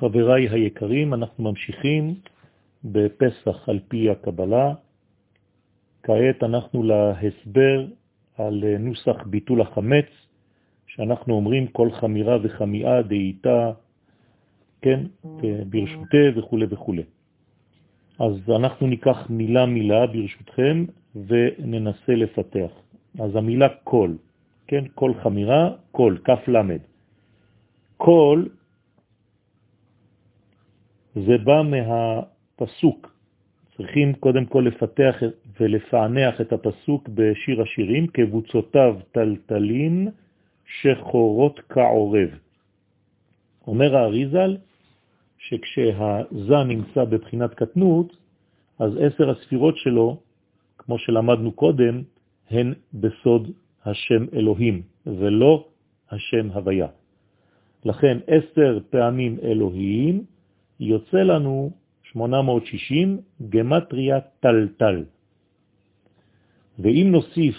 חבריי היקרים, אנחנו ממשיכים בפסח על פי הקבלה. כעת אנחנו להסבר על נוסח ביטול החמץ, שאנחנו אומרים כל חמירה וחמיאה דאיתה, כן, ברשותי וכו' וכו'. אז אנחנו ניקח מילה מילה ברשותכם וננסה לפתח. אז המילה כל, כן, כל חמירה, כל, כף למד. כל זה בא מהפסוק. צריכים קודם כל לפתח ולפענח את הפסוק בשיר השירים, כבוצותיו טלטלין שחורות כעורב. אומר האריזל שכשהזה נמצא בבחינת קטנות, אז עשר הספירות שלו, כמו שלמדנו קודם, הן בסוד השם אלוהים, ולא השם הוויה. לכן עשר פעמים אלוהים יוצא לנו 860 גמטריה טלטל. ואם נוסיף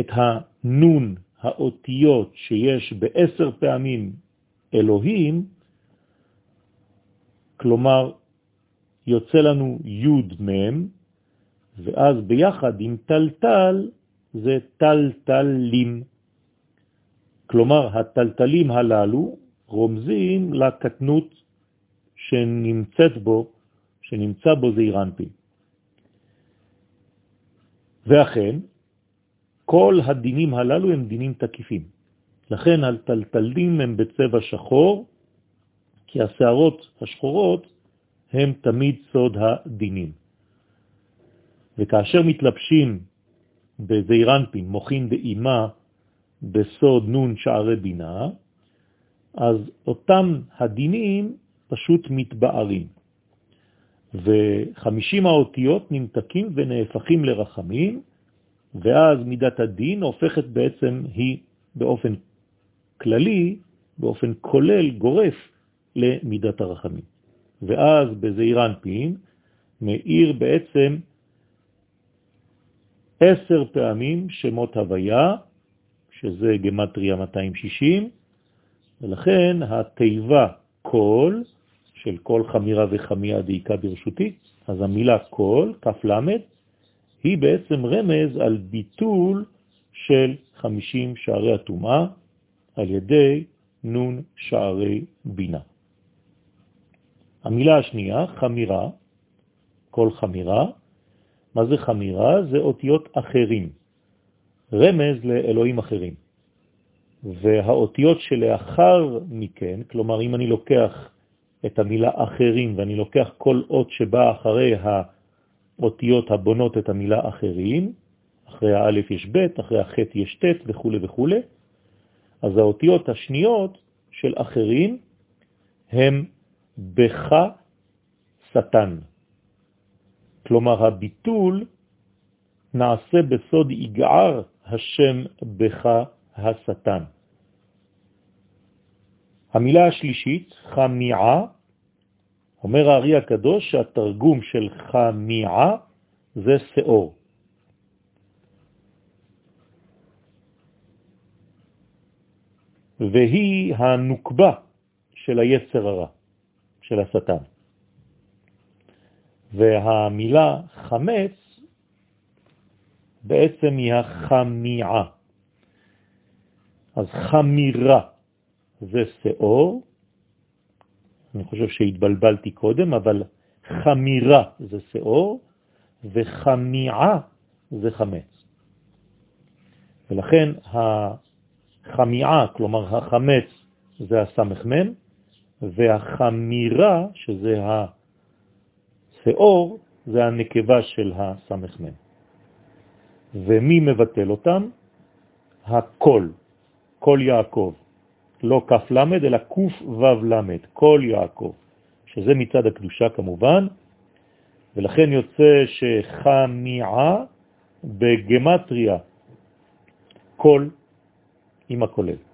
את הנון האותיות שיש בעשר פעמים אלוהים, כלומר יוצא לנו י' מ', ואז ביחד עם טלטל זה טלטלים. כלומר, הטלטלים הללו רומזים לקטנות שנמצאת בו, שנמצא בו זעיר אנפין. ואכן, כל הדינים הללו הם דינים תקיפים. לכן הטלטלים הם בצבע שחור, כי השערות השחורות הם תמיד סוד הדינים. וכאשר מתלבשים בזעירנפין, מוכין באימה, בסוד נון שערי בינה, אז אותם הדינים פשוט מתבארים. וחמישים האותיות נמתקים ונהפכים לרחמים, ואז מידת הדין הופכת בעצם היא באופן כללי, באופן כולל, גורף, למידת הרחמים. ואז בזעיר אנפין מאיר בעצם עשר פעמים שמות הוויה, שזה גמטריה 260, ולכן התיבה כל, של כל חמירה וחמיה דעיקה ברשותי, אז המילה כל, כף למד, היא בעצם רמז על ביטול של 50 שערי התומה על ידי נון שערי בינה. המילה השנייה, חמירה, כל חמירה, מה זה חמירה? זה אותיות אחרים, רמז לאלוהים אחרים. והאותיות שלאחר מכן, כלומר אם אני לוקח את המילה אחרים ואני לוקח כל אות שבא אחרי האותיות הבונות את המילה אחרים, אחרי האלף יש ב', אחרי הח' יש ט' וכו' וכו', אז האותיות השניות של אחרים הם בך שטן. כלומר, הביטול נעשה בסוד יגער השם בך השטן. המילה השלישית, חמיעה, אומר הארי הקדוש שהתרגום של חמיעה זה שאור. והיא הנוקבה של היצר הרע, של השטן. והמילה חמץ בעצם היא החמיעה. אז חמירה זה שאור, אני חושב שהתבלבלתי קודם, אבל חמירה זה שאור, וחמיעה זה חמץ. ולכן החמיעה, כלומר החמץ, זה הסמ"ם, והחמירה, שזה השאור, זה הנקבה של הסמ"ם. ומי מבטל אותם? הכל, כל יעקב. לא למד, אלא למד, כל יעקב, שזה מצד הקדושה כמובן, ולכן יוצא שחמיעה בגמטריה כל עם הכולל.